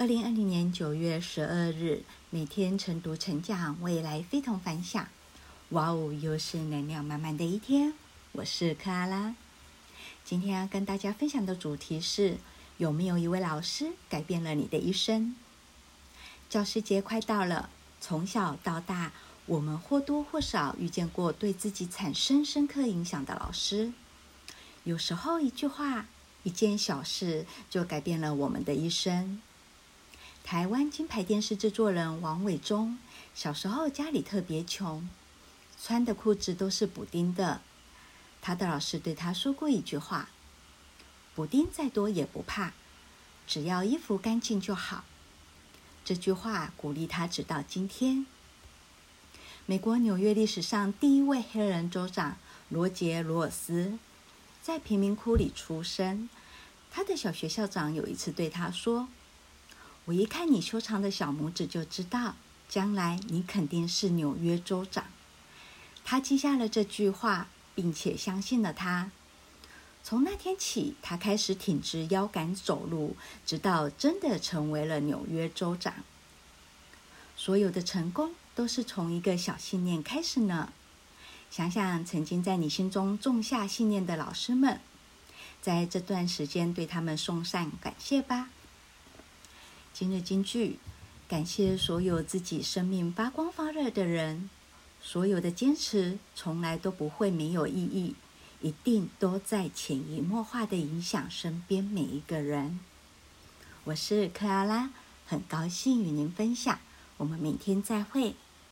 二零二零年九月十二日，每天晨读晨讲，未来非同凡响。哇哦，又是能量满满的一天。我是克拉拉，今天要跟大家分享的主题是：有没有一位老师改变了你的一生？教师节快到了，从小到大，我们或多或少遇见过对自己产生深刻影响的老师。有时候，一句话、一件小事，就改变了我们的一生。台湾金牌电视制作人王伟忠，小时候家里特别穷，穿的裤子都是补丁的。他的老师对他说过一句话：“补丁再多也不怕，只要衣服干净就好。”这句话鼓励他直到今天。美国纽约历史上第一位黑人州长罗杰·罗尔斯，在贫民窟里出生。他的小学校长有一次对他说，我一看你修长的小拇指，就知道将来你肯定是纽约州长。他记下了这句话，并且相信了他。从那天起，他开始挺直腰杆走路，直到真的成为了纽约州长。所有的成功都是从一个小信念开始呢。想想曾经在你心中种下信念的老师们，在这段时间对他们送上感谢吧。今日金句：感谢所有自己生命发光发热的人，所有的坚持从来都不会没有意义，一定都在潜移默化的影响身边每一个人。我是克拉拉，很高兴与您分享，我们明天再会。